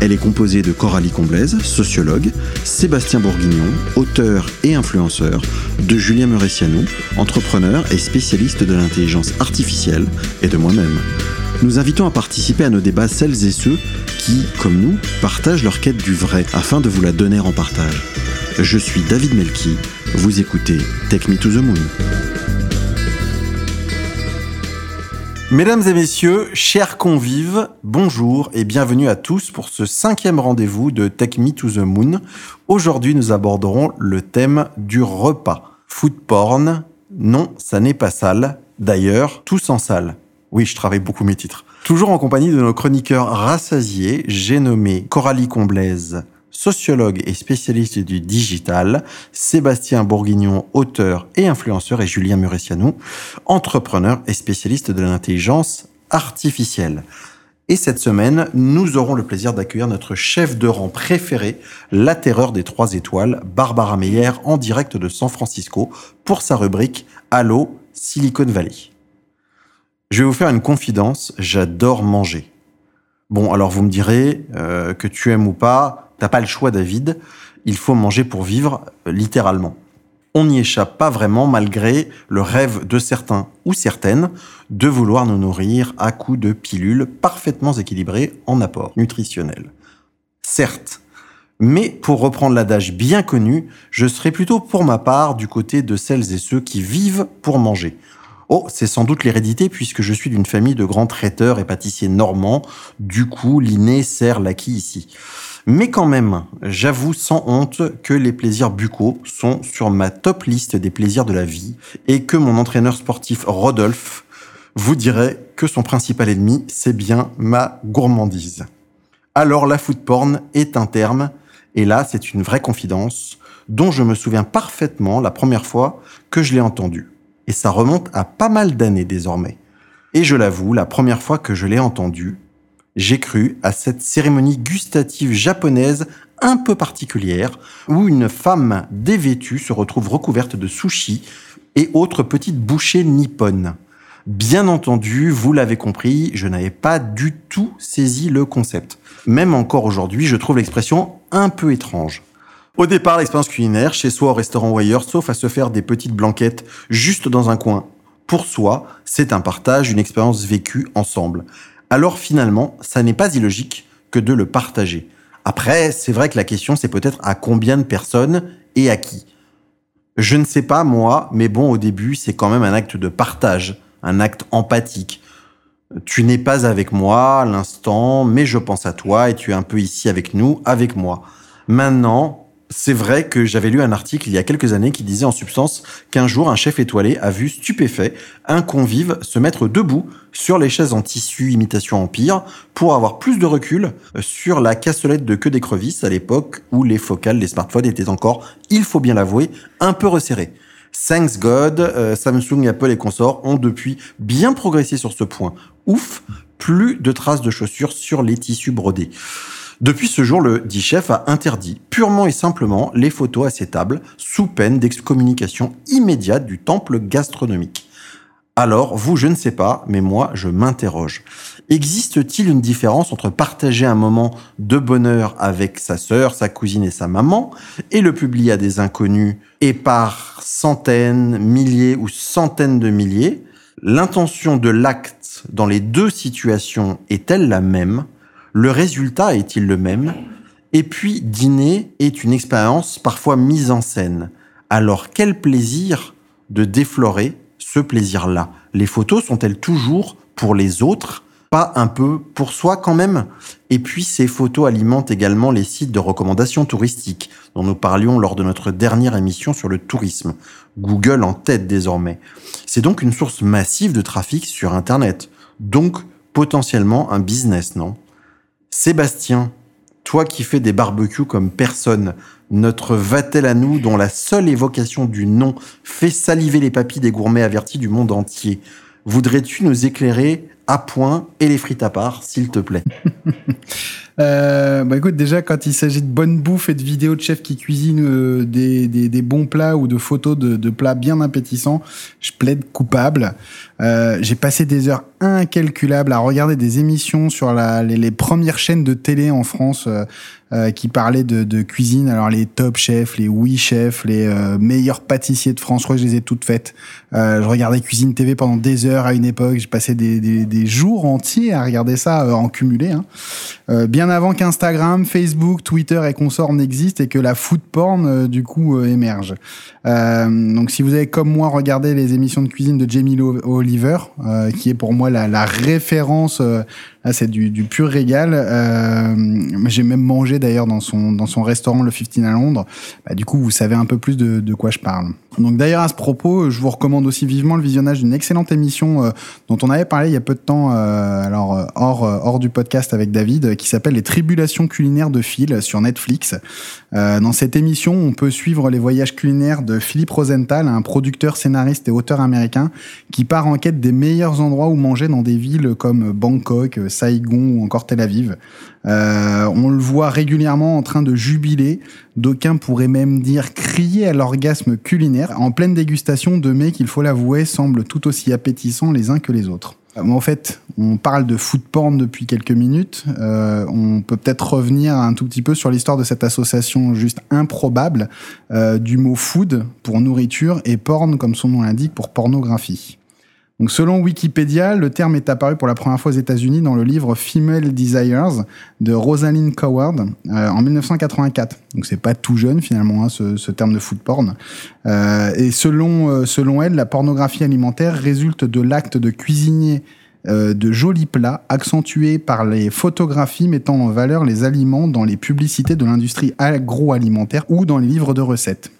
Elle est composée de Coralie Comblaise, sociologue, Sébastien Bourguignon, auteur et influenceur, de Julien Muressianou, entrepreneur et spécialiste de l'intelligence artificielle, et de moi-même. Nous invitons à participer à nos débats celles et ceux qui, comme nous, partagent leur quête du vrai afin de vous la donner en partage. Je suis David Melki, vous écoutez Take Me to the Moon. Mesdames et messieurs, chers convives, bonjour et bienvenue à tous pour ce cinquième rendez-vous de Take Me to the Moon. Aujourd'hui, nous aborderons le thème du repas. Food porn, non, ça n'est pas sale. D'ailleurs, tous en salle. Oui, je travaille beaucoup mes titres. Toujours en compagnie de nos chroniqueurs rassasiés, j'ai nommé Coralie Comblaise, sociologue et spécialiste du digital, Sébastien Bourguignon, auteur et influenceur, et Julien Muressianou, entrepreneur et spécialiste de l'intelligence artificielle. Et cette semaine, nous aurons le plaisir d'accueillir notre chef de rang préféré, la terreur des trois étoiles, Barbara Meyer, en direct de San Francisco, pour sa rubrique Allo Silicon Valley. Je vais vous faire une confidence, j'adore manger. Bon, alors vous me direz euh, que tu aimes ou pas, T'as pas le choix, David. Il faut manger pour vivre, euh, littéralement. On n'y échappe pas vraiment malgré le rêve de certains ou certaines de vouloir nous nourrir à coups de pilules parfaitement équilibrées en apport nutritionnel. Certes, mais pour reprendre l'adage bien connu, je serais plutôt pour ma part du côté de celles et ceux qui vivent pour manger. Oh, c'est sans doute l'hérédité puisque je suis d'une famille de grands traiteurs et pâtissiers normands. Du coup, l'inné sert l'acquis ici. Mais quand même, j'avoue sans honte que les plaisirs buccaux sont sur ma top liste des plaisirs de la vie et que mon entraîneur sportif Rodolphe vous dirait que son principal ennemi, c'est bien ma gourmandise. Alors la food porn est un terme, et là c'est une vraie confidence, dont je me souviens parfaitement la première fois que je l'ai entendu. Et ça remonte à pas mal d'années désormais. Et je l'avoue, la première fois que je l'ai entendu, j'ai cru à cette cérémonie gustative japonaise un peu particulière où une femme dévêtue se retrouve recouverte de sushi et autres petites bouchées nippones. Bien entendu, vous l'avez compris, je n'avais pas du tout saisi le concept. Même encore aujourd'hui, je trouve l'expression un peu étrange. Au départ, l'expérience culinaire, chez soi, au restaurant ou ailleurs, sauf à se faire des petites blanquettes juste dans un coin, pour soi, c'est un partage, une expérience vécue ensemble alors finalement, ça n'est pas illogique que de le partager. Après, c'est vrai que la question, c'est peut-être à combien de personnes et à qui. Je ne sais pas, moi, mais bon, au début, c'est quand même un acte de partage, un acte empathique. Tu n'es pas avec moi à l'instant, mais je pense à toi et tu es un peu ici avec nous, avec moi. Maintenant, c'est vrai que j'avais lu un article il y a quelques années qui disait en substance qu'un jour un chef étoilé a vu stupéfait un convive se mettre debout sur les chaises en tissu imitation empire pour avoir plus de recul sur la cassolette de queue d'écrevisse à l'époque où les focales des smartphones étaient encore, il faut bien l'avouer, un peu resserrées. Thanks God, euh, Samsung, Apple et consorts ont depuis bien progressé sur ce point. Ouf, plus de traces de chaussures sur les tissus brodés. Depuis ce jour, le dit chef a interdit purement et simplement les photos à ces tables, sous peine d'excommunication immédiate du temple gastronomique. Alors, vous, je ne sais pas, mais moi, je m'interroge. Existe-t-il une différence entre partager un moment de bonheur avec sa sœur, sa cousine et sa maman, et le publier à des inconnus, et par centaines, milliers ou centaines de milliers? L'intention de l'acte dans les deux situations est-elle la même? Le résultat est-il le même? Et puis, dîner est une expérience parfois mise en scène. Alors, quel plaisir de déflorer ce plaisir-là? Les photos sont-elles toujours pour les autres? Pas un peu pour soi quand même? Et puis ces photos alimentent également les sites de recommandations touristiques dont nous parlions lors de notre dernière émission sur le tourisme. Google en tête désormais. C'est donc une source massive de trafic sur Internet. Donc potentiellement un business, non? Sébastien, toi qui fais des barbecues comme personne, notre Vatel à nous, dont la seule évocation du nom fait saliver les papilles des gourmets avertis du monde entier, voudrais-tu nous éclairer à point et les frites à part, s'il te plaît? Euh, bah écoute, déjà, quand il s'agit de bonne bouffe et de vidéos de chefs qui cuisinent euh, des, bons plats ou de photos de, de, plats bien appétissants, je plaide coupable. Euh, j'ai passé des heures incalculables à regarder des émissions sur la, les, les premières chaînes de télé en France euh, euh, qui parlaient de, de, cuisine. Alors les top chefs, les oui chefs, les euh, meilleurs pâtissiers de France, je je les ai toutes faites. je regardais Cuisine TV pendant des heures à une époque. J'ai passé des, des, des, jours entiers à regarder ça en cumulé. Hein. bien avant qu'Instagram, Facebook, Twitter et consorts n'existent et que la food porn euh, du coup euh, émerge. Euh, donc si vous avez comme moi regardé les émissions de cuisine de Jamie Oliver, qui est pour moi la, la référence Là, c'est du, pur régal. Euh, J'ai même mangé d'ailleurs dans son, dans son restaurant, le 15 à Londres. Bah, du coup, vous savez un peu plus de, de quoi je parle. Donc d'ailleurs, à ce propos, je vous recommande aussi vivement le visionnage d'une excellente émission euh, dont on avait parlé il y a peu de temps, euh, alors hors, hors du podcast avec David, qui s'appelle Les Tribulations culinaires de Phil sur Netflix. dans cette émission, on peut suivre les voyages culinaires de Philippe Rosenthal, un producteur, scénariste et auteur américain, qui part en quête des meilleurs endroits où manger dans des villes comme Bangkok, Saigon ou encore Tel Aviv. Euh, on le voit régulièrement en train de jubiler, d'aucuns pourraient même dire crier à l'orgasme culinaire, en pleine dégustation de mets qu'il faut l'avouer semblent tout aussi appétissants les uns que les autres. Euh, en fait, on parle de food porn depuis quelques minutes. Euh, on peut peut-être revenir un tout petit peu sur l'histoire de cette association juste improbable du mot food pour nourriture et porn, comme son nom l'indique, pour pornographie. Donc, selon Wikipédia, le terme est apparu pour la première fois aux États-Unis dans le livre Female Desires de Rosalind Coward euh, en 1984. Donc, c'est pas tout jeune finalement hein, ce, terme de food porn. Euh, et selon euh, selon elle, la pornographie alimentaire résulte de l'acte de cuisiner de jolis plats accentués par les photographies mettant en valeur les aliments dans les publicités de l'industrie agroalimentaire ou dans les livres de recettes.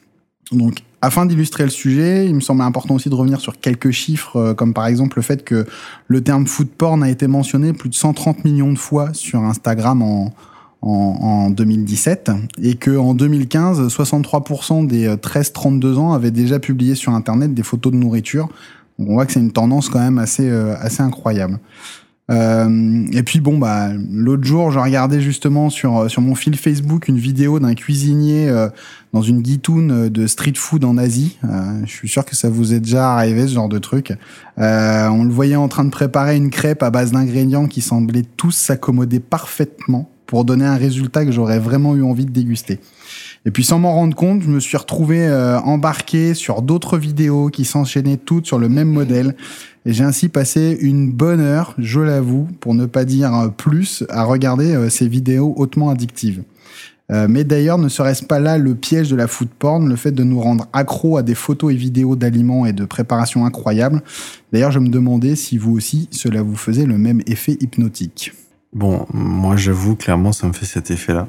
Donc, afin d'illustrer le sujet, il me semble important aussi de revenir sur quelques chiffres, euh, comme par exemple le fait que le terme food porn a été mentionné plus de 130 millions de fois sur Instagram en, en, en 2017 et que en 2015, 63% des 13-32 euh, ans avaient déjà publié sur Internet des photos de nourriture. On voit que c'est une tendance quand même assez, euh, assez incroyable. Euh, et puis bon bah l'autre jour je regardais justement sur sur mon fil Facebook une vidéo d'un cuisinier euh, dans une guitoune de street food en Asie. Euh, je suis sûr que ça vous est déjà arrivé ce genre de truc. Euh, on le voyait en train de préparer une crêpe à base d'ingrédients qui semblaient tous s'accommoder parfaitement pour donner un résultat que j'aurais vraiment eu envie de déguster. Et puis sans m'en rendre compte, je me suis retrouvé euh, embarqué sur d'autres vidéos qui s'enchaînaient toutes sur le même modèle. Et j'ai ainsi passé une bonne heure, je l'avoue, pour ne pas dire plus, à regarder euh, ces vidéos hautement addictives. Euh, mais d'ailleurs, ne serait-ce pas là le piège de la food porn, le fait de nous rendre accro à des photos et vidéos d'aliments et de préparation incroyables D'ailleurs, je me demandais si vous aussi, cela vous faisait le même effet hypnotique. Bon, moi j'avoue, clairement, ça me fait cet effet-là.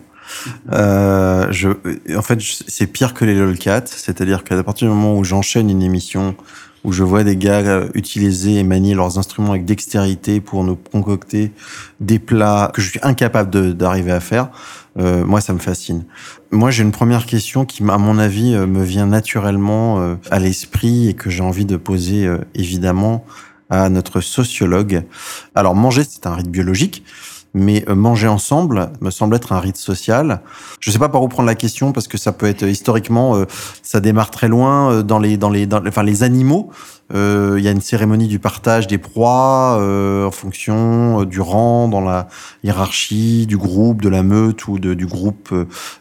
Euh, je, en fait, c'est pire que les lolcats, c'est-à-dire qu'à partir du moment où j'enchaîne une émission où je vois des gars utiliser et manier leurs instruments avec dextérité pour nous concocter des plats que je suis incapable d'arriver à faire, euh, moi ça me fascine. Moi j'ai une première question qui, à mon avis, euh, me vient naturellement euh, à l'esprit et que j'ai envie de poser euh, évidemment à notre sociologue. Alors manger c'est un rite biologique mais euh, manger ensemble me semble être un rite social. Je sais pas par où prendre la question parce que ça peut être historiquement, euh, ça démarre très loin euh, dans les dans les dans, enfin les animaux. Il y a une cérémonie du partage des proies en fonction du rang dans la hiérarchie du groupe, de la meute ou de, du groupe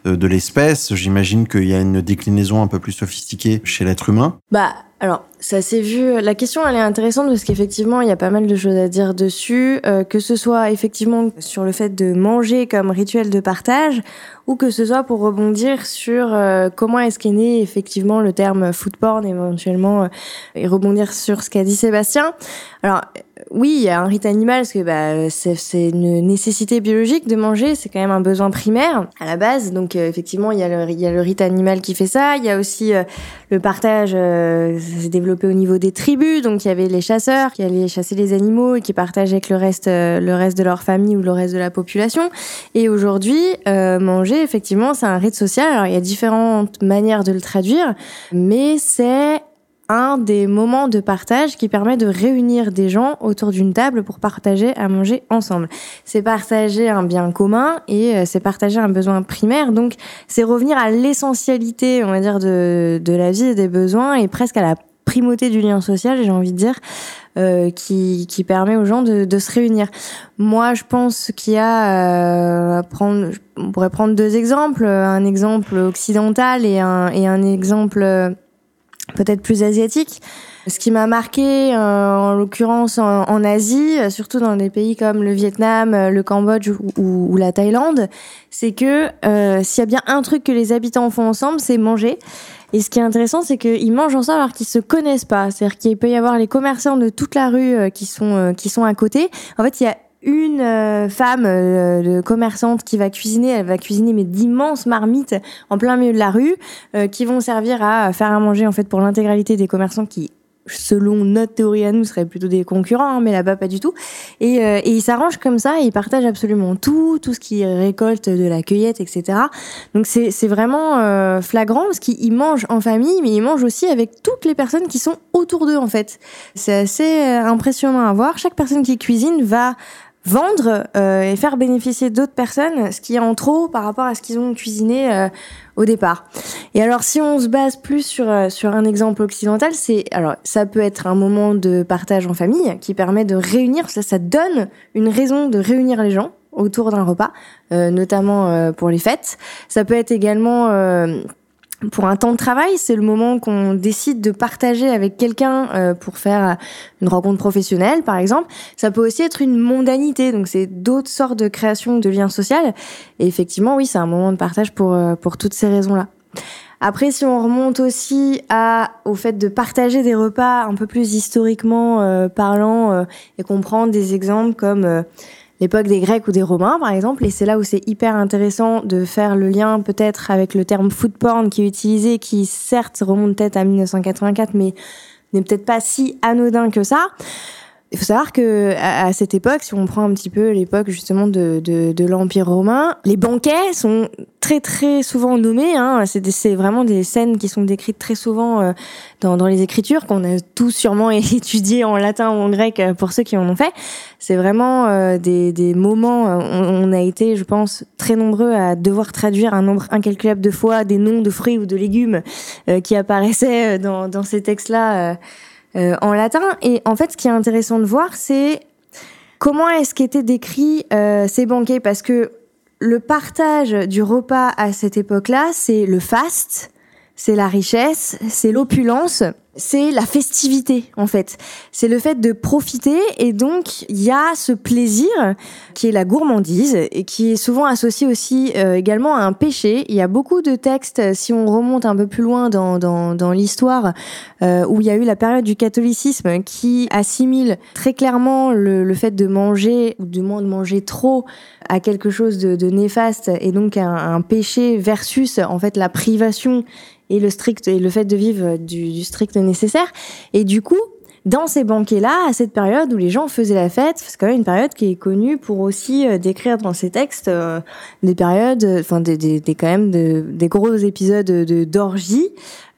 de l'espèce. J'imagine qu'il y a une déclinaison un peu plus sophistiquée chez l'être humain. Bah alors, ça s'est vu. La question, elle est intéressante parce qu'effectivement, il y a pas mal de choses à dire dessus, euh, que ce soit effectivement sur le fait de manger comme rituel de partage, ou que ce soit pour rebondir sur euh, comment est-ce qu'est né effectivement le terme food porn éventuellement, euh, et rebondir sur ce qu'a dit Sébastien. Alors, oui, il y a un rite animal parce que bah, c'est une nécessité biologique de manger, c'est quand même un besoin primaire à la base. Donc euh, effectivement, il y, a le, il y a le rite animal qui fait ça. Il y a aussi euh, le partage, euh, ça s'est développé au niveau des tribus. Donc il y avait les chasseurs qui allaient chasser les animaux et qui partageaient avec le reste, le reste de leur famille ou le reste de la population. Et aujourd'hui, manger, effectivement, c'est un rite social. Alors il y a différentes manières de le traduire, mais c'est un des moments de partage qui permet de réunir des gens autour d'une table pour partager à manger ensemble. C'est partager un bien commun et euh, c'est partager un besoin primaire. Donc c'est revenir à l'essentialité, on va dire, de, de la vie et des besoins et presque à la primauté du lien social, j'ai envie de dire, euh, qui, qui permet aux gens de, se réunir. Moi, je pense qu'il y a, euh, on pourrait prendre deux exemples, un exemple occidental et un, et un exemple peut-être plus asiatique. Ce qui m'a marqué, euh, en l'occurrence en, Asie, surtout dans des pays comme le Vietnam, euh, le Cambodge ou, la Thaïlande, c'est que euh, s'il y a bien un truc que les habitants font ensemble, c'est manger. Et ce qui est intéressant, c'est qu'ils mangent ensemble alors qu'ils se connaissent pas. C'est-à-dire qu'il peut y avoir les commerçants de toute la rue qui sont qui sont à côté. En fait, il y a une euh, femme euh, de commerçante qui va cuisiner, elle va cuisiner mais d'immenses marmites en plein milieu de la rue euh, qui vont servir à faire à manger en fait pour l'intégralité des commerçants qui selon notre théorie à nous, seraient plutôt des concurrents, hein, mais là-bas pas du tout. Et, et ils s'arrangent comme ça, ils partagent absolument tout, tout ce qu'ils récoltent de la cueillette, etc. Donc c'est, c'est vraiment flagrant, parce qu'ils mangent en famille, mais ils mangent aussi avec toutes les personnes qui sont autour d'eux, en fait. C'est assez impressionnant à voir. Chaque personne qui cuisine va vendre euh, et faire bénéficier d'autres personnes ce qui est en trop par rapport à ce qu'ils ont cuisiné euh, au départ. Et alors si on se base plus sur euh, sur un exemple occidental, c'est alors ça peut être un moment de partage en famille qui permet de réunir ça ça donne une raison de réunir les gens autour d'un repas, notamment pour les fêtes. Ça peut être également pour un temps de travail, c'est le moment qu'on décide de partager avec quelqu'un euh, pour faire une rencontre professionnelle, par exemple. Ça peut aussi être une mondanité, donc c'est d'autres sortes de créations de liens sociaux. Et effectivement, oui, c'est un moment de partage pour euh, pour toutes ces raisons-là. Après, si on remonte aussi à, au fait de partager des repas un peu plus historiquement euh, parlant et qu'on prend des exemples comme l'époque des Grecs ou des Romains, par exemple. Et c'est là où c'est hyper intéressant de faire le lien peut-être avec le terme food porn qui est utilisé, qui certes remonte peut-être à 1984, mais n'est peut-être pas si anodin que ça. Il faut savoir que à, cette époque, si on prend un petit peu l'époque justement de, l'Empire romain, les banquets sont très très souvent nommés. Hein. C'est vraiment des scènes qui sont décrites très souvent euh, dans, les écritures qu'on a tous sûrement étudiées en latin ou en grec euh, pour ceux qui en ont fait. C'est vraiment euh, des, moments. On, on, a été, je pense, très nombreux à devoir traduire un nombre incalculable de fois des noms de fruits ou de légumes qui apparaissaient dans ces textes-là euh, en latin. Et en fait, ce qui est intéressant de voir, c'est comment est-ce qu'étaient décrits euh, ces banquets, parce que le partage du repas à cette époque-là, c'est le faste, c'est la richesse, c'est l'opulence c'est la festivité en fait. C'est le fait de profiter et donc il y a ce plaisir qui est la gourmandise et qui est souvent associé aussi euh, également à un péché. Il y a beaucoup de textes, si on remonte un peu plus loin dans, dans, l'histoire, euh, où il y a eu la période du catholicisme qui assimile très clairement le, fait de manger ou du moins de manger trop à quelque chose de, néfaste et donc un, un péché versus en fait la privation et le strict et le fait de vivre du, du strict nécessaire. Et du coup, dans ces banquets-là, à cette période où les gens faisaient la fête, c'est quand même une période qui est connue pour aussi euh, décrire dans ces textes euh, des périodes, euh, enfin des, quand même de, des gros épisodes de d'orgie,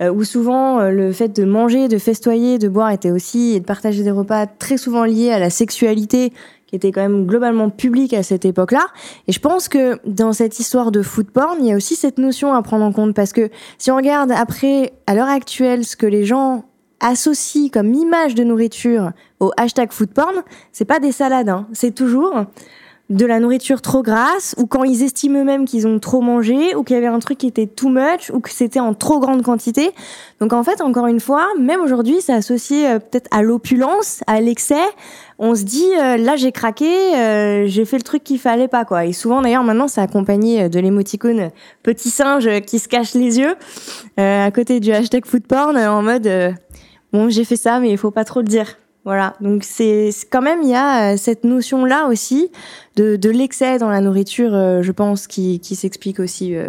où souvent le fait de manger, de festoyer, de boire était aussi et de partager des repas très souvent liés à la sexualité qui était quand même globalement public à cette époque-là. Et je pense que dans cette histoire de food porn, il y a aussi cette notion à prendre en compte parce que si on regarde après, à l'heure actuelle, ce que les gens associent comme image de nourriture au hashtag food porn, c'est pas des salades, hein. c'est toujours de la nourriture trop grasse ou quand ils estiment eux-mêmes qu'ils ont trop mangé ou qu'il y avait un truc qui était too much ou que c'était en trop grande quantité. Donc en fait, encore une fois, même aujourd'hui, c'est associé euh, peut-être à l'opulence, à l'excès. On se dit euh, là j'ai craqué, euh, j'ai fait le truc qu'il fallait pas quoi. Et souvent d'ailleurs maintenant c'est accompagné de l'émoticône petit singe qui se cache les yeux à côté du hashtag food porn en mode bon j'ai fait ça mais il faut pas trop le dire. Voilà, donc c'est quand même il y a euh, cette notion là aussi de, de l'excès dans la nourriture, euh, je pense, qui, qui s'explique aussi euh,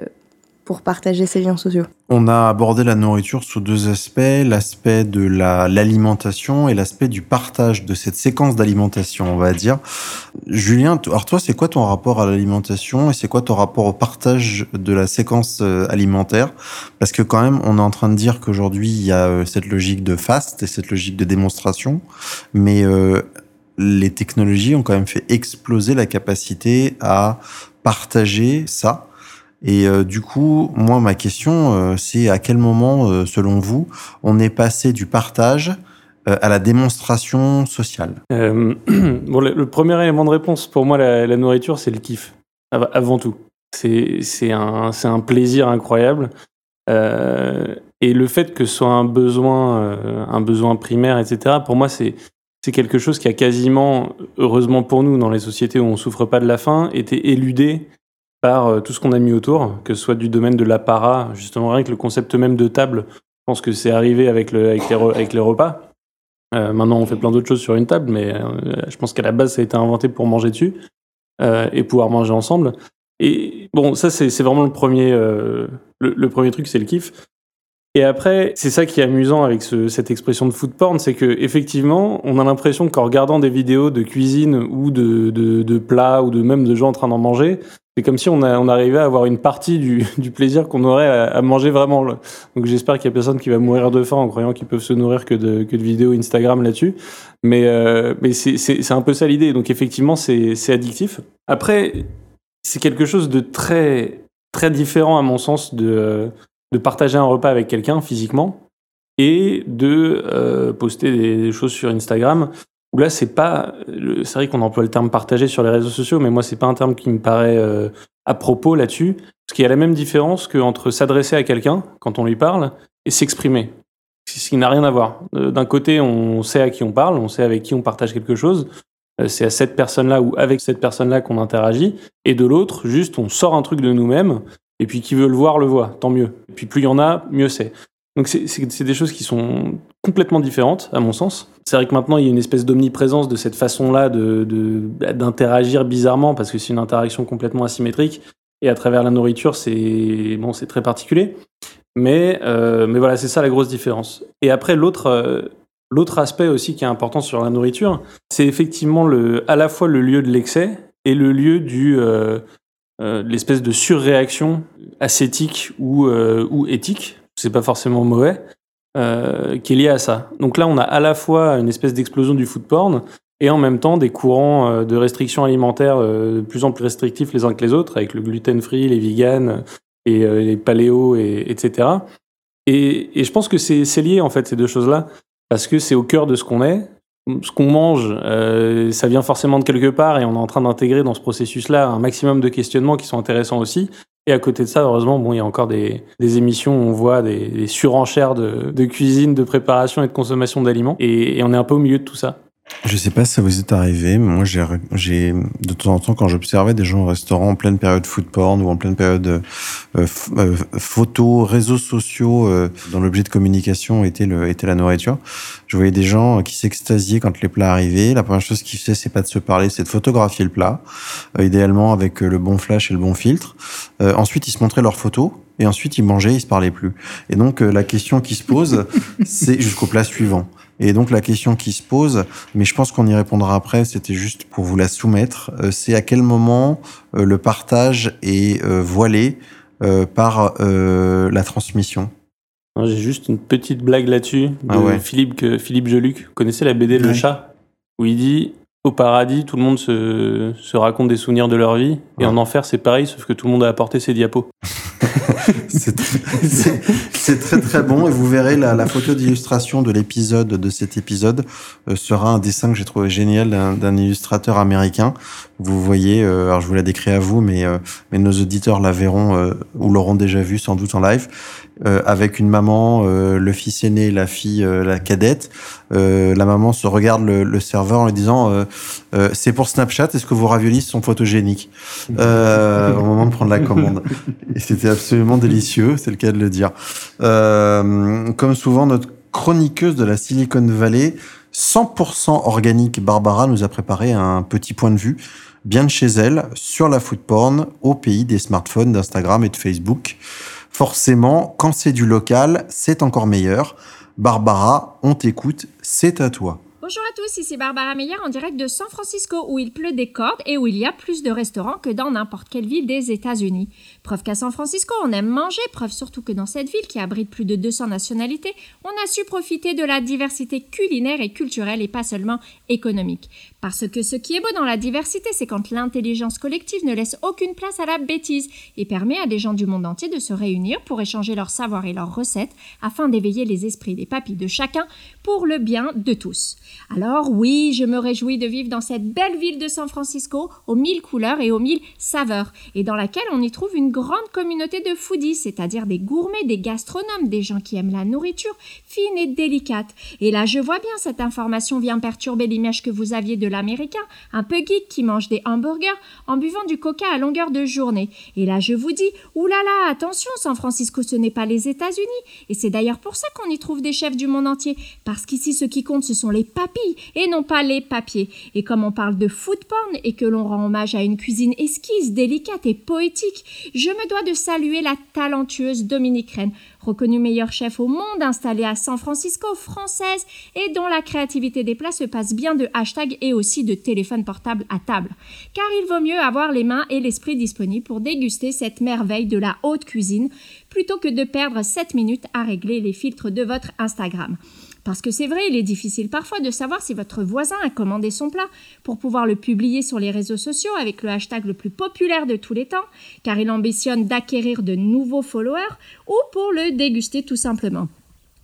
pour partager ces liens sociaux On a abordé la nourriture sous deux aspects, l'aspect de l'alimentation et l'aspect du partage de cette séquence d'alimentation, on va dire. Julien, alors toi, c'est quoi ton rapport à l'alimentation et c'est quoi ton rapport au partage de la séquence euh, alimentaire? Parce que quand même, on est en train de dire qu'aujourd'hui, il y a euh, cette logique de fast et cette logique de démonstration, mais euh, les technologies ont quand même fait exploser la capacité à partager ça. Et euh, du coup, moi, ma question, euh, c'est à quel moment, euh, selon vous, on est passé du partage à la démonstration sociale? Bon, le, premier élément de réponse, pour moi, la, nourriture, c'est le kiff, avant tout. C'est un, un plaisir incroyable. et le fait que ce soit un besoin, un besoin primaire, etc., pour moi, c'est quelque chose qui a quasiment, heureusement pour nous, dans les sociétés où on souffre pas de la faim, été éludé par euh, tout ce qu'on a mis autour, que ce soit du domaine de l'apparat, justement rien que le concept même de table, je pense que c'est arrivé avec, le, les repas. Euh, maintenant, on fait plein d'autres choses sur une table, mais euh, je pense qu'à la base, ça a été inventé pour manger dessus et pouvoir manger ensemble. Et bon, ça, c'est vraiment le premier, le, premier truc, c'est le kiff. Et après, c'est ça qui est amusant avec cette expression de food porn, c'est que effectivement, on a l'impression qu'en regardant des vidéos de cuisine ou de, de, plats ou de même de gens en train d'en manger, c'est comme si on, arrivait à avoir une partie du, plaisir qu'on aurait à, manger vraiment. Donc j'espère qu'il y a personne qui va mourir de faim en croyant qu'ils peuvent se nourrir que de, vidéos Instagram là-dessus. Mais, euh, c'est un peu ça l'idée. Donc effectivement, c'est addictif. Après, c'est quelque chose de très très différent à mon sens de de partager un repas avec quelqu'un physiquement et de euh, poster des, choses sur Instagram. Où là, c'est pas. C'est vrai qu'on emploie le terme partager sur les réseaux sociaux, mais moi, c'est pas un terme qui me paraît euh, à propos là-dessus. Parce qu'il y a la même différence qu'entre s'adresser à quelqu'un quand on lui parle et s'exprimer. Ce qui n'a rien à voir. Euh, d'un côté, on sait à qui on parle, on sait avec qui on partage quelque chose. C'est à cette personne-là ou avec cette personne-là qu'on interagit. Et de l'autre, juste, on sort un truc de nous-mêmes et puis qui veut le voir, le voit, tant mieux. Et puis plus il y en a, mieux c'est. Donc c'est des choses qui sont complètement différentes, à mon sens. C'est vrai que maintenant, il y a une espèce d'omniprésence de cette façon-là d'interagir de, bizarrement, parce que c'est une interaction complètement asymétrique. Et à travers la nourriture, c'est bon, très particulier. Mais, euh, mais voilà, c'est ça la grosse différence. Et après, l'autre euh, l'autre aspect aussi qui est important sur la nourriture, c'est effectivement le, à la fois le lieu de l'excès et le lieu. Euh, euh, l'espèce de surréaction ascétique ou, ou éthique, c'est pas forcément mauvais, euh, qui est lié à ça. Donc là, on a à la fois une espèce d'explosion du food porn et en même temps des courants de restrictions alimentaires de plus en plus restrictifs les uns que les autres, avec le gluten-free, les vegans et les paléo, et, etc. Et, je pense que c'est lié en fait ces deux choses-là, parce que c'est au cœur de ce qu'on est, ce qu'on mange, euh, ça vient forcément de quelque part et on est en train d'intégrer dans ce processus-là un maximum de questionnements qui sont intéressants aussi. Et à côté de ça, heureusement, bon, il y a encore des, émissions où on voit des, surenchères de, cuisine, de préparation et de consommation d'aliments. et, on est un peu au milieu de tout ça. Je sais pas si ça vous est arrivé, mais moi j'ai, de temps en temps quand j'observais des gens au restaurant en pleine période food porn ou en pleine période euh, euh photos, réseaux sociaux euh, dont l'objet de communication était le était la nourriture, je voyais des gens qui s'extasiaient quand les plats arrivaient. La première chose qu'ils faisaient c'est pas de se parler, c'est de photographier le plat, euh, idéalement avec le bon flash et le bon filtre. ensuite ils se montraient leurs photos et ensuite ils mangeaient, ils se parlaient plus. Et donc la question qui se pose, c'est jusqu'au plat suivant. Et donc la question qui se pose, mais je pense qu'on y répondra après, c'était juste pour vous la soumettre, euh, c'est à quel moment euh, le partage est euh, voilé par la transmission? J'ai juste une petite blague là-dessus de ah Philippe, que, Philippe Geluc. Vous connaissez la BD Le Chat? Où il dit au paradis, tout le monde se, se raconte des souvenirs de leur vie. Et en enfer, c'est pareil, sauf que tout le monde a apporté ses diapos. c'est très, très, bon et vous verrez la, la photo d'illustration de l'épisode de cet épisode euh, sera un dessin que j'ai trouvé génial d'un illustrateur américain. Vous voyez, euh, alors je vous la décris à vous, mais, euh, mais nos auditeurs la verront ou l'auront déjà vu sans doute en live. avec une maman, le fils aîné, la fille, la cadette. la maman se regarde le, le serveur en lui disant c'est pour Snapchat, est-ce que vos raviolis sont photogéniques au moment de prendre la commande. Et c'était absolument délicieux, c'est le cas de le dire. Euh, comme souvent, notre chroniqueuse de la Silicon Valley, 100% organique, Barbara, nous a préparé un petit point de vue, bien de chez elle, sur la food porn au pays des smartphones, d'Instagram et de Facebook. Forcément, quand c'est du local, c'est encore meilleur. Barbara, on t'écoute, c'est à toi. Bonjour à tous, ici Barbara Meyer en direct de San Francisco où il pleut des cordes et où il y a plus de restaurants que dans n'importe quelle ville des États-Unis. Preuve qu'à San Francisco, on aime manger, preuve surtout que dans cette ville qui abrite plus de 200 nationalités, on a su profiter de la diversité culinaire et culturelle et pas seulement économique. Parce que ce qui est beau dans la diversité, c'est quand l'intelligence collective ne laisse aucune place à la bêtise et permet à des gens du monde entier de se réunir pour échanger leurs savoirs et leurs recettes afin d'éveiller les esprits des papilles de chacun pour le bien de tous. Alors oui, je me réjouis de vivre dans cette belle ville de San Francisco aux mille couleurs et aux mille saveurs et dans laquelle on y trouve une grande communauté de foodies, c'est-à-dire des gourmets, des gastronomes, des gens qui aiment la nourriture fine et délicate. Et là, je vois bien cette information vient perturber l'image que vous aviez de l'américain, un peu geek qui mange des hamburgers en buvant du coca à longueur de journée. Et là, je vous dis, oulala, attention, San Francisco, ce n'est pas les États-Unis. Et c'est d'ailleurs pour ça qu'on y trouve des chefs du monde entier, parce qu'ici, ce qui compte, ce sont les papilles et non pas les papiers. Et comme on parle de food porn et que l'on rend hommage à une cuisine esquisse, délicate et poétique, je me dois de saluer la talentueuse Dominique Rennes, reconnue meilleure chef au monde, installée à San Francisco, française, et dont la créativité des plats se passe bien de hashtag et aussi de téléphone portable à table. Car il vaut mieux avoir les mains et l'esprit disponibles pour déguster cette merveille de la haute cuisine, plutôt que de perdre 7 minutes à régler les filtres de votre Instagram. Parce que c'est vrai, il est difficile parfois de savoir si votre voisin a commandé son plat pour pouvoir le publier sur les réseaux sociaux avec le hashtag le plus populaire de tous les temps, car il ambitionne d'acquérir de nouveaux followers, ou pour le déguster tout simplement.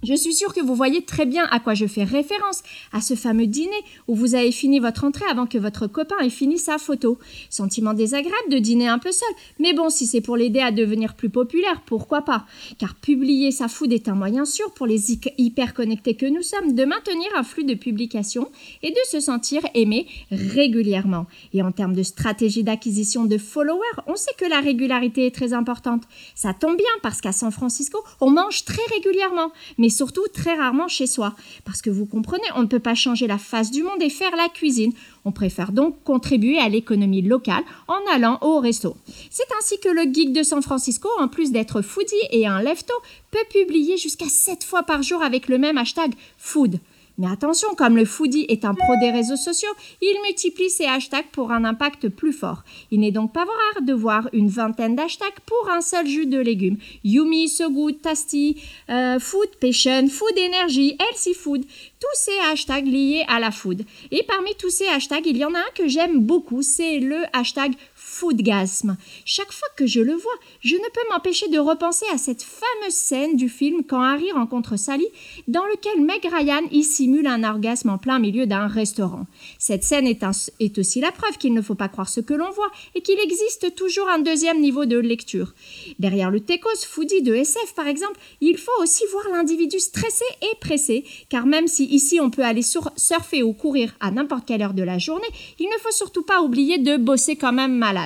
Je suis sûre que vous voyez très bien à quoi je fais référence, à ce fameux dîner où vous avez fini votre entrée avant que votre copain ait fini sa photo. Sentiment désagréable de dîner un peu seul, mais bon, si c'est pour l'aider à devenir plus populaire, pourquoi pas? Car publier sa food est un moyen sûr pour les hyper connectés que nous sommes de maintenir un flux de publications et de se sentir aimé régulièrement. Et en termes de stratégie d'acquisition de followers, on sait que la régularité est très importante. Ça tombe bien parce qu'à San Francisco, on mange très régulièrement, mais surtout très rarement chez soi. Parce que vous comprenez, on ne peut pas changer la face du monde et faire la cuisine. On préfère donc contribuer à l'économie locale en allant au resto. C'est ainsi que le geek de San Francisco, en plus d'être foodie et un lefto, peut publier jusqu'à 7 fois par jour avec le même hashtag food. Mais attention, comme le foodie est un pro des réseaux sociaux, il multiplie ses hashtags pour un impact plus fort. Il n'est donc pas rare de voir une vingtaine d'hashtags pour un seul jus de légumes. Yumi, so good, tasty, euh, food passion, food energy, healthy food. Tous ces hashtags liés à la food. Et parmi tous ces hashtags, il y en a un que j'aime beaucoup, c'est le hashtag foodgasme. Chaque fois que je le vois, je ne peux m'empêcher de repenser à cette fameuse scène du film quand Harry rencontre Sally, dans lequel Meg Ryan y simule un orgasme en plein milieu d'un restaurant. Cette scène est, aussi la preuve qu'il ne faut pas croire ce que l'on voit et qu'il existe toujours un deuxième niveau de lecture. Derrière le techos foodie de SF par exemple, il faut aussi voir l'individu stressé et pressé, car même si ici on peut aller surfer ou courir à n'importe quelle heure de la journée, il ne faut surtout pas oublier de bosser quand même malade.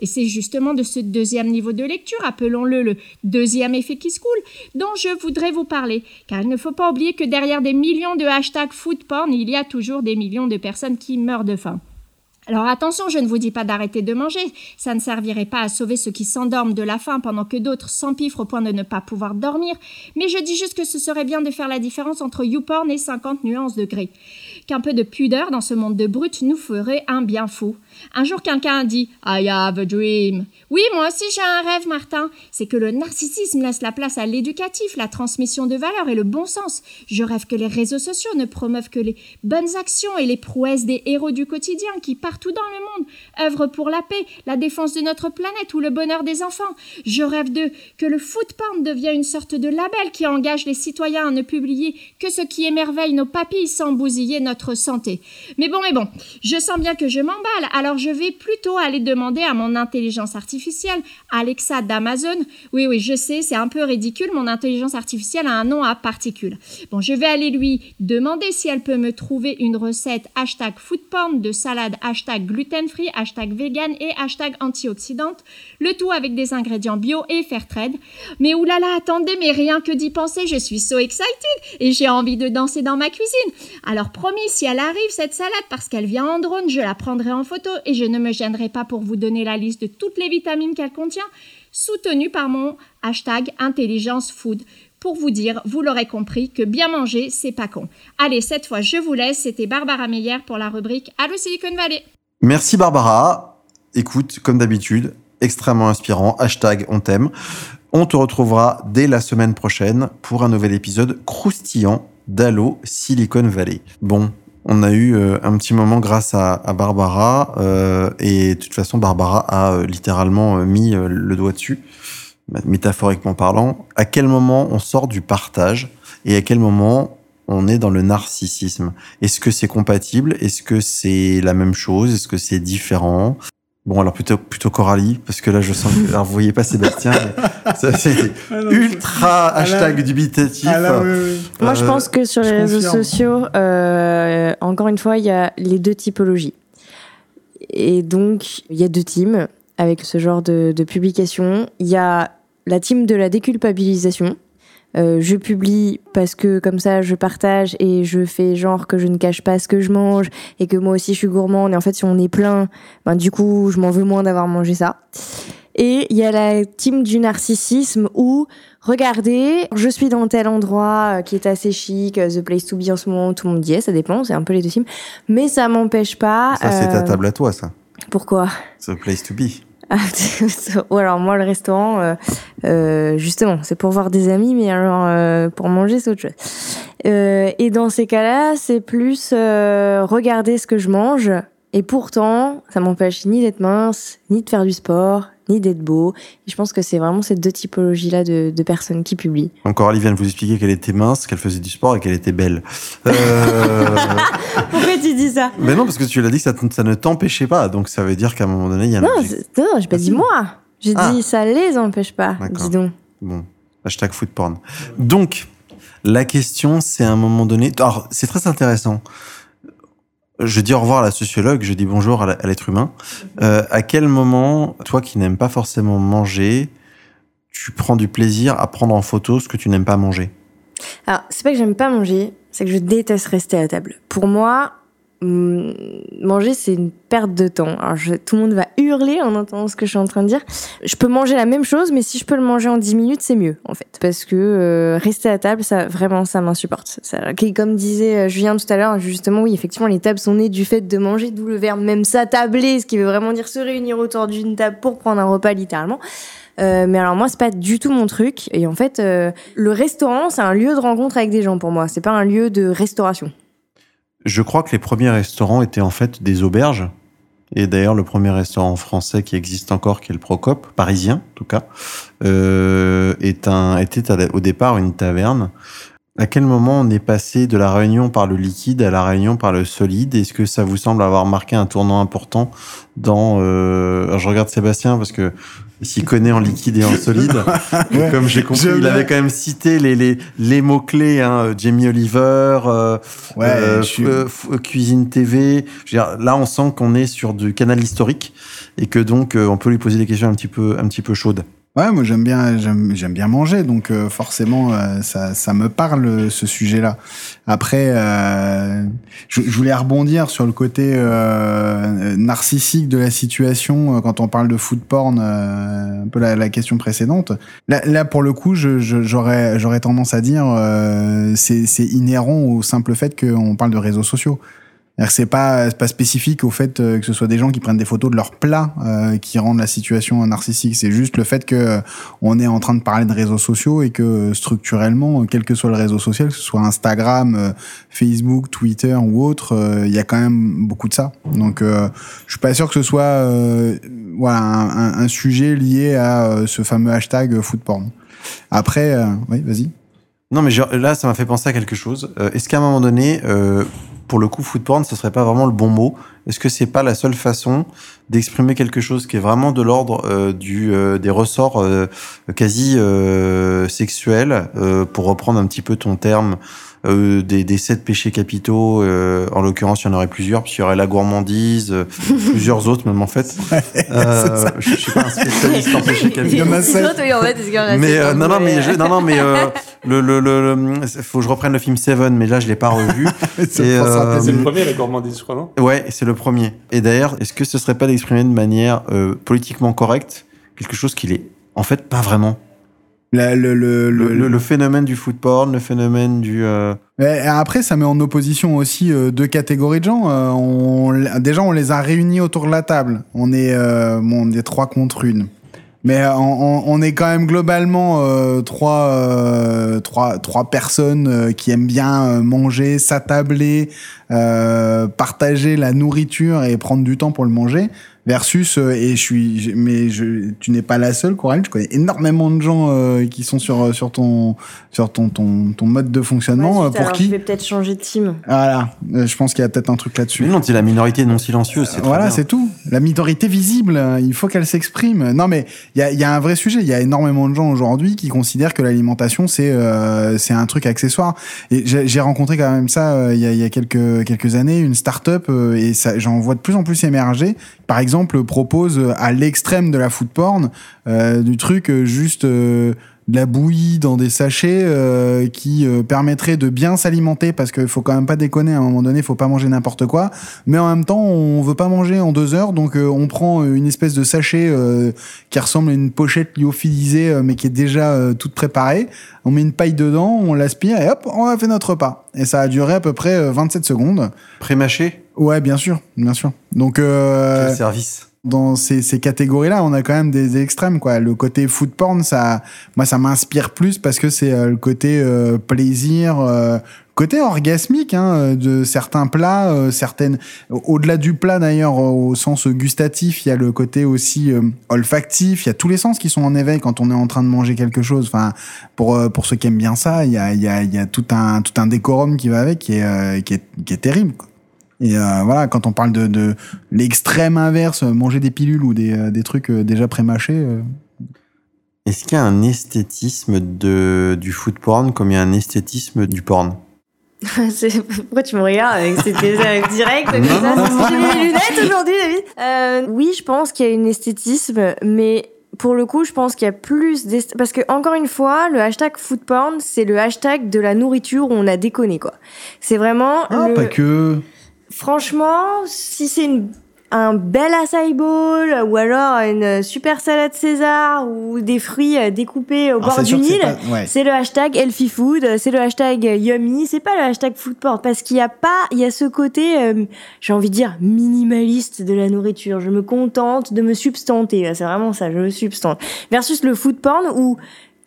Et c'est justement de ce deuxième niveau de lecture, appelons-le le deuxième effet qui se coule, dont je voudrais vous parler. Car il ne faut pas oublier que derrière des millions de hashtags food porn, il y a toujours des millions de personnes qui meurent de faim. Alors attention, je ne vous dis pas d'arrêter de manger, ça ne servirait pas à sauver ceux qui s'endorment de la faim pendant que d'autres s'empiffrent au point de ne pas pouvoir dormir, mais je dis juste que ce serait bien de faire la différence entre YouPorn et 50 nuances de gris. Qu'un peu de pudeur dans ce monde de brutes nous ferait un bien fou. Un jour, quelqu'un a dit I have a dream. Oui, moi aussi j'ai un rêve, Martin. C'est que le narcissisme laisse la place à l'éducatif, la transmission de valeurs et le bon sens. Je rêve que les réseaux sociaux ne promeuvent que les bonnes actions et les prouesses des héros du quotidien qui, partout dans le monde, œuvrent pour la paix, la défense de notre planète ou le bonheur des enfants. Je rêve de que le foot devienne une sorte de label qui engage les citoyens à ne publier que ce qui émerveille nos papilles sans bousiller notre santé. Mais bon, mais bon, je sens bien que je m'emballe, alors je vais plutôt aller demander à mon intelligence artificielle, Alexa d'Amazon. Oui, oui, je sais, c'est un peu ridicule, mon intelligence artificielle a un nom à particules. Bon, je vais aller lui demander si elle peut me trouver une recette hashtag foodporn de salade hashtag gluten-free, hashtag vegan et hashtag antioxydante, le tout avec des ingrédients bio et fair trade. Mais oulala, attendez, mais rien que d'y penser, je suis so excited et j'ai envie de danser dans ma cuisine. Alors promis, si elle arrive, cette salade, parce qu'elle vient en drone, je la prendrai en photo et je ne me gênerai pas pour vous donner la liste de toutes les vitamines qu'elle contient. soutenu par mon hashtag intelligence food. Pour vous dire, vous l'aurez compris, que bien manger, c'est pas con. Allez, cette fois, je vous laisse. C'était Barbara Meyer pour la rubrique Allo Silicon Valley. Merci Barbara. Écoute, comme d'habitude, extrêmement inspirant. Hashtag on t'aime. On te retrouvera dès la semaine prochaine pour un nouvel épisode croustillant d'Allo Silicon Valley. Bon, on a eu euh, un petit moment grâce à, Barbara euh, et de toute façon Barbara a euh, littéralement mis le doigt dessus, métaphoriquement parlant. À quel moment on sort du partage et à quel moment on est dans le narcissisme? Est-ce que c'est compatible? Est-ce que c'est la même chose? Est-ce que c'est différent? Bon, alors plutôt plutôt Coralie, parce que là je sens que alors vous voyez pas Sébastien, mais ça c'est ultra hashtag dubitatif. Là, oui, oui. Moi, je pense que sur les réseaux confirme. sociaux, euh, encore une fois, il y a les deux typologies. Et donc, il y a deux teams avec ce genre de, de publication. Il y a la team de la déculpabilisation. Euh, je publie parce que comme ça je partage et je fais genre que je ne cache pas ce que je mange et que moi aussi je suis gourmande et en fait si on est plein ben du coup je m'en veux moins d'avoir mangé ça et il y a la team du narcissisme où regardez, je suis dans tel endroit euh, qui est assez chic, euh, the place to be en ce moment, tout le monde dit, ça dépend, c'est un peu les deux teams, mais ça m'empêche pas. Ça c'est ta table à toi, ça. Pourquoi? The place to be. Ou alors moi le restaurant, euh, euh, justement, c'est pour voir des amis, mais alors euh, pour manger c'est autre chose. Euh, et dans ces cas-là, c'est plus euh, regarder ce que je mange. Et pourtant, ça m'empêche ni d'être mince, ni de faire du sport, ni d'être beau. Et je pense que c'est vraiment ces deux typologies-là de, de personnes qui publient. Donc Coralie vient de vous expliquer qu'elle était mince, qu'elle faisait du sport et qu'elle était belle. Euh... Pourquoi tu dis ça? Mais non, parce que tu l'as dit que ça, ne t'empêchait pas, donc ça veut dire qu'à un moment donné, il y a un Non, non, j'ai pas Ah, dit moi. J'ai Ah. dit ça les empêche pas. Dis donc. Bon, hashtag food porn. Donc, la question, c'est à un moment donné... Alors, c'est très intéressant. Je dis au revoir à la sociologue, je dis bonjour à l'être humain. Euh, à quel moment, toi qui n'aimes pas forcément manger, tu prends du plaisir à prendre en photo ce que tu n'aimes pas manger? Alors, c'est pas que j'aime pas manger, c'est que je déteste rester à table. Pour moi, manger, c'est une perte de temps. Alors, tout le monde va hurler en entendant ce que je suis en train de dire. Je peux manger la même chose, mais si je peux le manger en 10 minutes, c'est mieux, en fait. Parce que euh, rester à table, ça, vraiment, ça m'insupporte. Comme disait euh, Julien tout à l'heure, justement, oui, effectivement, les tables sont nées du fait de manger, d'où le verbe même s'attabler, ce qui veut vraiment dire se réunir autour d'une table pour prendre un repas, littéralement. Euh, mais alors moi c'est pas du tout mon truc et en fait le restaurant c'est un lieu de rencontre avec des gens pour moi c'est pas un lieu de restauration Je crois que les premiers restaurants étaient en fait des auberges. Et d'ailleurs, le premier restaurant français qui existe encore, qui est le Procope, parisien en tout cas, euh, est un, était au départ une taverne. À quel moment on est passé de la réunion par le liquide à la réunion par le solide? Est-ce que ça vous semble avoir marqué un tournant important dans... Euh... je regarde Sébastien parce que s'il connaît en liquide et en solide, Ouais. comme j'ai compris, il avait quand même cité les, les, les mots-clés, hein, Jamie Oliver, euh, Ouais, euh, suis- f- f- Cuisine TV. Je veux dire, là, on sent qu'on est sur du canal historique et que donc euh, on peut lui poser des questions un petit peu, un petit peu chaudes. Ouais, moi j'aime bien, j'aime, bien manger, donc euh, forcément euh, ça, ça me parle ce sujet-là. Après, euh, je, je voulais rebondir sur le côté euh, narcissique de la situation euh, quand on parle de food porn, euh, un peu la, la question précédente. Là, là pour le coup, je, je- j'aurais, j'aurais tendance à dire euh, c'est inhérent au simple fait qu'on parle de réseaux sociaux. C'est pas, pas spécifique au fait euh, que ce soit des gens qui prennent des photos de leurs plats euh, qui rendent la situation narcissique. C'est juste le fait que euh, on est en train de parler de réseaux sociaux et que structurellement, quel que soit le réseau social, que ce soit Instagram, Facebook, Twitter ou autre, il y a quand même beaucoup de ça. Donc, je suis pas sûr que ce soit un, sujet lié à ce fameux hashtag foodporn. Après, oui, vas-y. Non, mais là, ça m'a fait penser à quelque chose. Est-ce qu'à un moment donné, pour le coup, food porn, ce serait pas vraiment le bon mot. Est-ce que c'est pas la seule façon d'exprimer quelque chose qui est vraiment de l'ordre euh, du euh, des ressorts euh, quasi euh, sexuels, euh, pour reprendre un petit peu ton terme euh, des, des sept péchés capitaux. euh, en l'occurrence, il y en aurait plusieurs, puis il y aurait la gourmandise, euh, plusieurs autres même en fait. Euh, je je suis pas un spécialiste en péchés Il y capitaux. en a sept. Oui, en fait, est-ce qu'il y en a Mais euh, en non, non, mais je, non, non, mais euh, le, le, le, le- faut que je reprenne le film Seven, mais là je l'ai pas revu. Euh. C'est le premier, la gourmandise, je crois, non? Ouais, c'est le premier. Et d'ailleurs, est-ce que ce serait pas d'exprimer de manière euh, politiquement correcte quelque chose qu'il est En fait, pas vraiment? La- le, le, Le, le- phénomène du foot porn, le phénomène du... euh, après, ça met en opposition aussi euh, deux catégories de gens. Euh, on, déjà, on les a réunis autour de la table. On est, euh, bon, on est trois contre une. Mais on, est quand même globalement euh, trois, euh, trois, trois personnes euh, qui aiment bien manger, s'attabler, partager la nourriture et prendre du temps pour le manger. Versus, euh, et je suis, mais je, tu n'es pas la seule, Coralie. Je connais énormément de gens euh, qui sont sur sur ton sur ton ton, ton mode de fonctionnement. Ouais, euh, pour alors qui Je vais peut-être changer de team. voilà, Euh, je pense qu'il y a peut-être un truc là-dessus. Mais non, c'est la minorité non silencieuse, c'est Voilà, c'est tout. La minorité visible, euh, il faut qu'elle s'exprime. Non, mais il y a, il y a un vrai sujet. Il y a énormément de gens aujourd'hui qui considèrent que l'alimentation c'est euh, c'est un truc accessoire. Et j'ai j'ai rencontré quand même ça euh, il y, a, il y a quelques quelques années une start-up euh, et ça j'en vois de plus en plus émerger. Par exemple, propose euh, à l'extrême de la food porn euh, du truc euh, juste de la bouillie dans des sachets euh, qui euh, permettrait de bien s'alimenter parce qu'il faut quand même pas déconner à un moment donné, il faut pas manger n'importe quoi. Mais en même temps, on veut pas manger en deux heures, donc euh, on prend une espèce de sachet euh, qui ressemble à une pochette lyophilisée, euh, mais qui est déjà euh, toute préparée. On met une paille dedans, on l'aspire et hop, on a fait notre repas. Et ça a duré à peu près euh, 27 secondes. Pré-mâché? Ouais, bien sûr, bien sûr. Donc euh, Quel service? Dans ces, ces catégories-là, on a quand même des extrêmes, quoi. Le côté food porn, ça, moi, ça m'inspire plus parce que c'est euh, le côté euh, plaisir, euh, côté orgasmique hein, euh, de certains plats, euh, certaines. Au-delà du plat d'ailleurs, au sens gustatif, il y a le côté aussi olfactif. Il y a tous les sens qui sont en éveil quand on est en train de manger quelque chose. Enfin, pour pour ceux qui aiment bien ça, il y a il y a y a tout un tout un décorum qui va avec, qui est qui est qui est terrible. Quoi. Et euh, voilà, quand on parle de, de l'extrême inverse, euh, manger des pilules ou des, euh, des trucs déjà pré-mâchés, euh, Est-ce qu'il y a un esthétisme de, du foot porn comme il y a un esthétisme du porn? Pourquoi tu me regardes avec C'était direct J'ai mis les lunettes aujourd'hui, David Euh, Oui, je pense qu'il y a une esthétisme, mais pour le coup, je pense qu'il y a plus parce que encore une fois, le hashtag food porn, c'est le hashtag de la nourriture où on a déconné quoi. C'est vraiment ah, le- pas que. Franchement, si c'est une un bel acai bowl ou alors une super salade César ou des fruits euh, découpés au Alors, bord du c'est Nil, ouais. c'est le hashtag healthy food, c'est le hashtag yummy, c'est pas le hashtag food porn parce qu'il y a pas, il y a ce côté, euh, j'ai envie de dire minimaliste de la nourriture. Je me contente de me substanter, c'est vraiment ça, je me substante. Versus le food porn où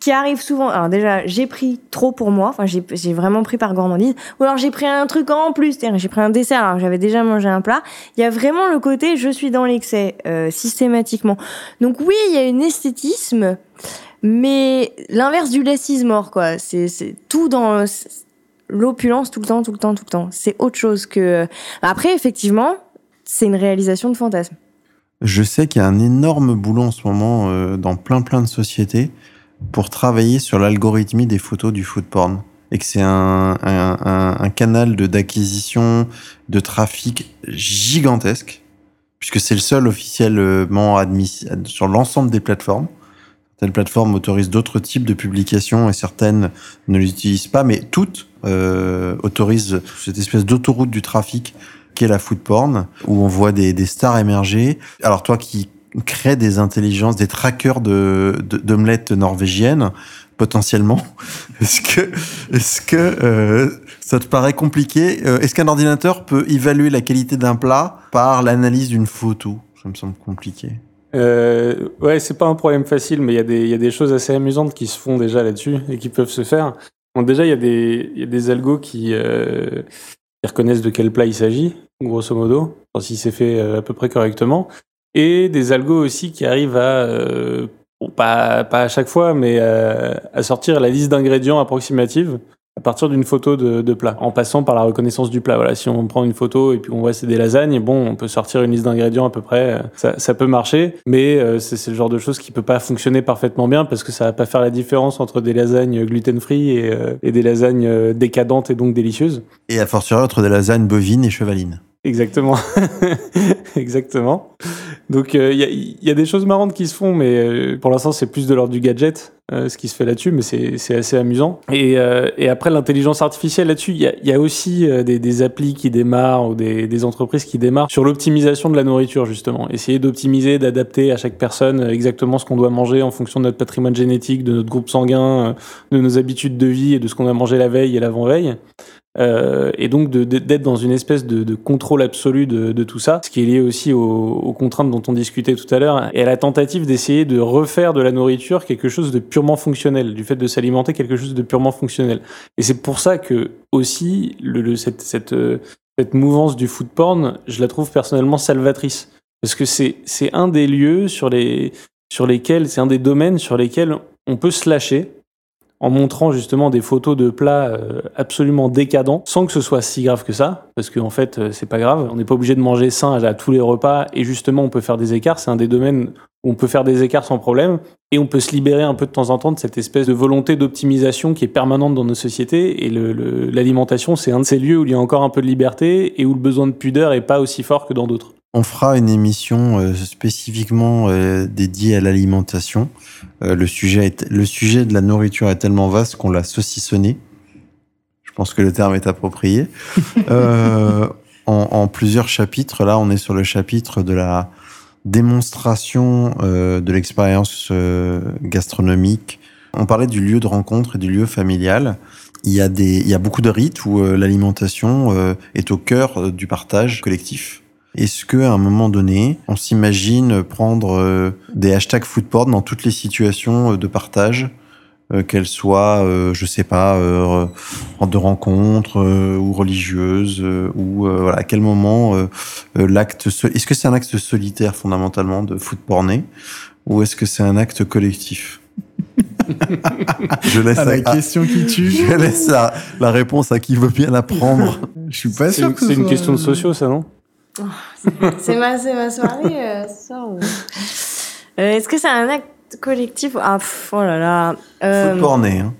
qui arrive souvent. Alors déjà, j'ai pris trop pour moi. Enfin, j'ai vraiment pris par gourmandise. Ou alors j'ai pris un truc en plus. J'ai pris un dessert alors j'avais déjà mangé un plat. Il y a vraiment le côté je suis dans l'excès euh, systématiquement. Donc oui, il y a une esthétisme, mais l'inverse du less is more quoi. C'est tout dans l'opulence tout le temps, tout le temps, tout le temps. C'est autre chose que. Après, effectivement, c'est une réalisation de fantasme. Je sais qu'il y a un énorme boulot en ce moment euh, dans plein plein de sociétés pour travailler sur l'algorithmie des photos du food porn. Et que c'est un, un, canal d'acquisition de trafic gigantesque, puisque c'est le seul officiellement admis sur l'ensemble des plateformes. Certaines plateformes autorisent d'autres types de publications et certaines ne l'utilisent pas, mais toutes euh, autorisent cette espèce d'autoroute du trafic qu'est la food porn, où on voit des, des stars émerger. Alors toi qui crée des intelligences, des trackers de d'omelettes norvégiennes potentiellement. Est-ce que est-ce que euh, ça te paraît compliqué Euh, Est-ce qu'un ordinateur peut évaluer la qualité d'un plat par l'analyse d'une photo? Ça me semble compliqué. Euh, ouais, c'est pas un problème facile, mais il y, a des- choses assez amusantes qui se font déjà là-dessus et qui peuvent se faire. Déjà, il y, a des- algos qui, euh, qui reconnaissent de quel plat il s'agit, grosso modo, si c'est fait à peu près correctement. Et des algos aussi qui arrivent à, euh, pas, à chaque fois, mais euh, à sortir la liste d'ingrédients approximative à partir d'une photo de, plat, en passant par la reconnaissance du plat. Voilà, si on prend une photo et puis on voit c'est des lasagnes, bon, on peut sortir une liste d'ingrédients à peu près, euh, ça, peut marcher, mais c'est le genre de chose qui peut pas fonctionner parfaitement bien parce que ça va pas faire la différence entre des lasagnes gluten-free et, et des lasagnes décadentes et donc délicieuses. Et à fortiori entre des lasagnes bovines et chevalines. Exactement. Exactement. Donc il y, a, y, a, des choses marrantes qui se font, mais pour l'instant c'est plus de l'ordre du gadget, ce qui se fait là-dessus, mais c'est assez amusant. Et, après l'intelligence artificielle là-dessus, il y a, aussi des, des, applis qui démarrent ou des entreprises qui démarrent sur l'optimisation de la nourriture justement. Essayer d'optimiser, d'adapter à chaque personne exactement ce qu'on doit manger en fonction de notre patrimoine génétique, de notre groupe sanguin, de nos habitudes de vie et de ce qu'on a mangé la veille et l'avant-veille. Euh, et donc d'être dans une espèce de, de contrôle absolu de, de, tout ça, ce qui est lié aussi aux, aux contraintes dont on discutait tout à l'heure, et à la tentative d'essayer de refaire de la nourriture quelque chose de purement fonctionnel, du fait de s'alimenter quelque chose de purement fonctionnel. Et c'est pour ça que aussi le, le, cette, cette, cette mouvance du food porn, je la trouve personnellement salvatrice, parce que c'est un des lieux sur les sur lesquels, c'est un des domaines sur lesquels on peut se lâcher en montrant justement des photos de plats euh, absolument décadents, sans que ce soit si grave que ça, parce qu'en en fait, euh, c'est pas grave. On n'est pas obligé de manger sain à, tous les repas, et justement, on peut faire des écarts. C'est un des domaines où on peut faire des écarts sans problème, et on peut se libérer un peu de temps en temps de cette espèce de volonté d'optimisation qui est permanente dans nos sociétés. Et l'alimentation, c'est un de ces lieux où il y a encore un peu de liberté et où le besoin de pudeur est pas aussi fort que dans d'autres. On fera une émission euh, spécifiquement euh, dédiée à l'alimentation. Euh, le, sujet est, le sujet de la nourriture est tellement vaste qu'on l'a saucissonné. Je pense que le terme est approprié. en, en, plusieurs chapitres. Là, on est sur le chapitre de la démonstration de l'expérience gastronomique. On parlait du lieu de rencontre et du lieu familial. Il y a, des, il y a beaucoup de rites où l'alimentation est au cœur du partage collectif. Est-ce que à un moment donné, on s'imagine prendre euh, des hashtags foodporn dans toutes les situations euh, de partage, euh, qu'elles soient, je sais pas, de rencontres ou religieuses, ou voilà, à quel moment l'acte, est-ce que c'est un acte solitaire fondamentalement de foodporner, ou est-ce que c'est un acte collectif? Je laisse ah, la question qui tue. Je laisse la, la, réponse à qui veut bien la prendre. je suis pas sûr que c'est une question de sociaux, ça non? Oh, c'est ma, ma soirée euh, ce soir. Ou... Euh, Est-ce que c'est un acte collectif? Ah, pff, oh là là. Euh... Foot porné. Hein.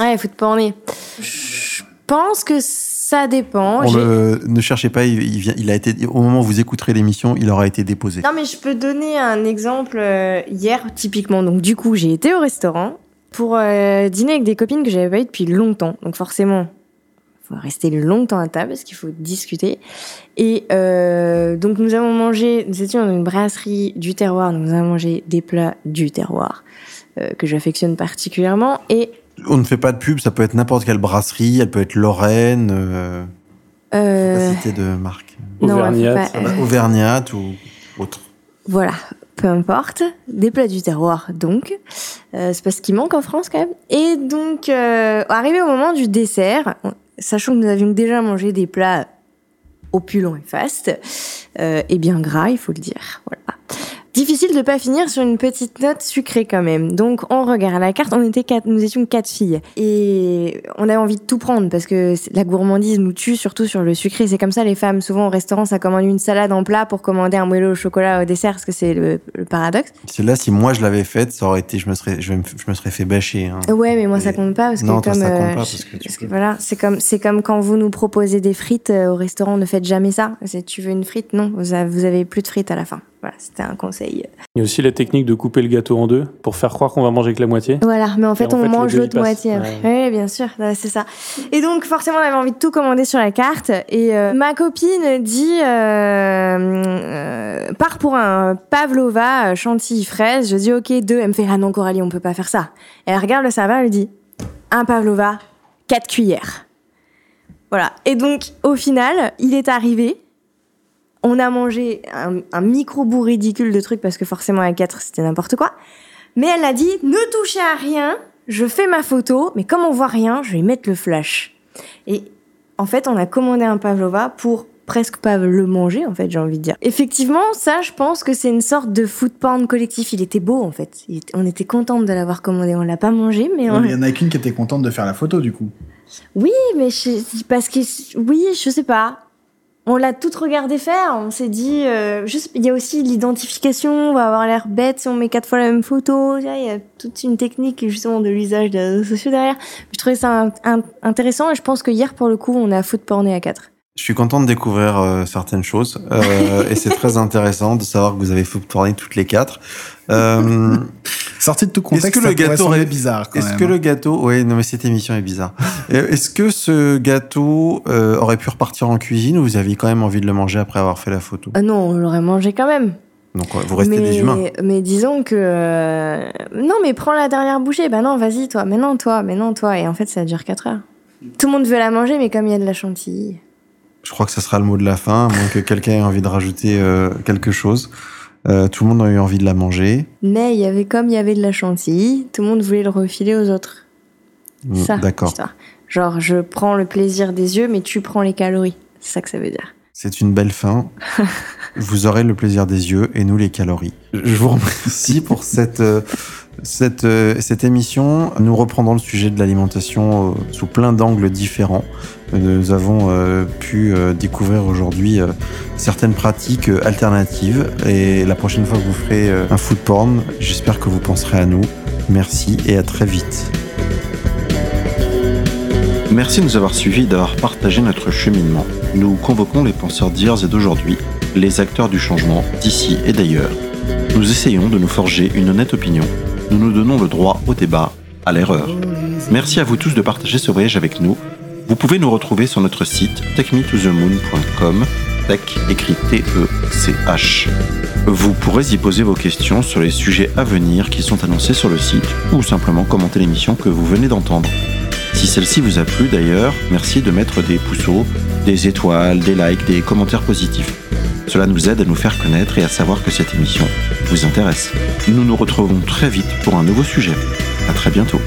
Ouais, foot porné. Je pense que ça dépend. Le, ne cherchez pas, il, il, vient, il a été, au moment où vous écouterez l'émission, il aura été déposé. Non, mais je peux donner un exemple euh, hier, typiquement. Donc, du coup, j'ai été au restaurant pour euh, dîner avec des copines que j'avais pas eues depuis longtemps. Donc, forcément, faut rester longtemps à table parce qu'il faut discuter. Et euh, donc nous avons mangé, nous étions dans une brasserie du terroir, nous avons mangé des plats du terroir euh, que j'affectionne particulièrement. Et on ne fait pas de pub, ça peut être n'importe quelle brasserie, elle peut être Lorraine, euh, euh... cité de marque. Auvergnat, Auvergnat ou autre. Voilà, peu importe, des plats du terroir donc. Euh, c'est parce qu'il manque en France quand même. Et donc, euh, arrivé au moment du dessert, sachant que nous avions déjà mangé des plats opulents et fastes, euh, et bien gras, il faut le dire. Difficile de pas finir sur une petite note sucrée quand même. Donc on regarde la carte, on était quatre, nous étions quatre filles et on avait envie de tout prendre parce que la gourmandise nous tue surtout sur le sucré. C'est comme ça les femmes souvent au restaurant ça commande une salade en plat pour commander un moelleux au chocolat au dessert parce que c'est le, le, paradoxe. C'est là si moi je l'avais faite ça aurait été je me serais je, me serais fait bâcher. Hein. Ouais mais moi ça compte pas parce que non, comme ça compte euh, pas parce que, parce que voilà c'est comme c'est comme quand vous nous proposez des frites euh, au restaurant ne faites jamais ça. Tu veux une frite? Non vous avez plus de frites à la fin. Voilà, c'était un conseil. Il y a aussi la technique de couper le gâteau en deux pour faire croire qu'on va manger que la moitié. Voilà, mais en fait, en on fait, mange l'autre moitié. Oui, bien sûr, ouais, c'est ça. Et donc, forcément, on avait envie de tout commander sur la carte. Et euh, ma copine dit euh, euh, part pour un pavlova euh, chantilly fraise. Je dis ok deux. Elle me fait ah non Coralie, on peut pas faire ça. Et elle regarde le serveur, elle dit un pavlova, quatre cuillères. Voilà. Et donc, au final, il est arrivé. On a mangé un, un micro bout ridicule de trucs parce que forcément à 4 c'était n'importe quoi. Mais elle a dit ne touchez à rien, je fais ma photo, mais comme on voit rien, je vais mettre le flash. Et en fait, on a commandé un pavlova pour presque pas le manger en fait, j'ai envie de dire. Effectivement, ça je pense que c'est une sorte de food porn collectif, il était beau en fait. Était- on était contente de l'avoir commandé, on l'a pas mangé mais on... Il y en a qu'une qui était contente de faire la photo, du coup. Oui, mais je- parce que oui, je sais pas. On l'a toutes regardé faire. On s'est dit, euh, juste, il y a aussi l'identification. On va avoir l'air bête si on met quatre fois la même photo. Il y a toute une technique justement de l'usage des réseaux sociaux derrière. Je trouvais ça intéressant et je pense que hier pour le coup, on a foot porné à quatre. Je suis content de découvrir euh, certaines choses euh, et c'est très intéressant de savoir que vous avez tourner toutes les quatre. Euh, Sorti de tout contexte, est-ce que le gâteau est bizarre Est-ce que le gâteau, oui, non mais cette émission est bizarre. est-ce que ce gâteau euh, aurait pu repartir en cuisine ou vous aviez quand même envie de le manger après avoir fait la photo? Ah non, on l'aurait mangé quand même. Donc vous restez des humains. Mais disons que euh, non, mais prends la dernière bouchée. Bah non, vas-y toi. Mais non toi. Mais non toi. Et en fait, ça dure 4 heures. Tout le monde veut la manger, mais comme il y a de la chantilly. Je crois que ça sera le mot de la fin, à moins que quelqu'un ait envie de rajouter euh, quelque chose. Euh, tout le monde a eu envie de la manger. Mais il y avait comme il y avait de la chantilly, tout le monde voulait le refiler aux autres. Mm, ça. D'accord. Genre, je prends le plaisir des yeux, mais tu prends les calories. C'est ça que ça veut dire. C'est une belle fin. vous aurez le plaisir des yeux et nous les calories. Je vous remercie pour cette euh, cette, euh, cette émission, nous reprendrons le sujet de l'alimentation euh, sous plein d'angles différents. Nous avons euh, pu découvrir aujourd'hui certaines pratiques alternatives et la prochaine fois que vous ferez un food porn, j'espère que vous penserez à nous. Merci et à très vite. Merci de nous avoir suivis et d'avoir partagé notre cheminement. Nous convoquons les penseurs d'hier et d'aujourd'hui, les acteurs du changement d'ici et d'ailleurs. Nous essayons de nous forger une honnête opinion nous nous donnons le droit au débat, à l'erreur. Merci à vous tous de partager ce voyage avec nous. Vous pouvez nous retrouver sur notre site techmetothemoon.com, tech écrit T-E-C-H. Vous pourrez y poser vos questions sur les sujets à venir qui sont annoncés sur le site ou simplement commenter l'émission que vous venez d'entendre. Si celle-ci vous a plu d'ailleurs, merci de mettre des pouceaux, des étoiles, des likes, des commentaires positifs. Cela nous aide à nous faire connaître et à savoir que cette émission vous intéresse. Nous nous retrouvons très vite pour un nouveau sujet. À très bientôt.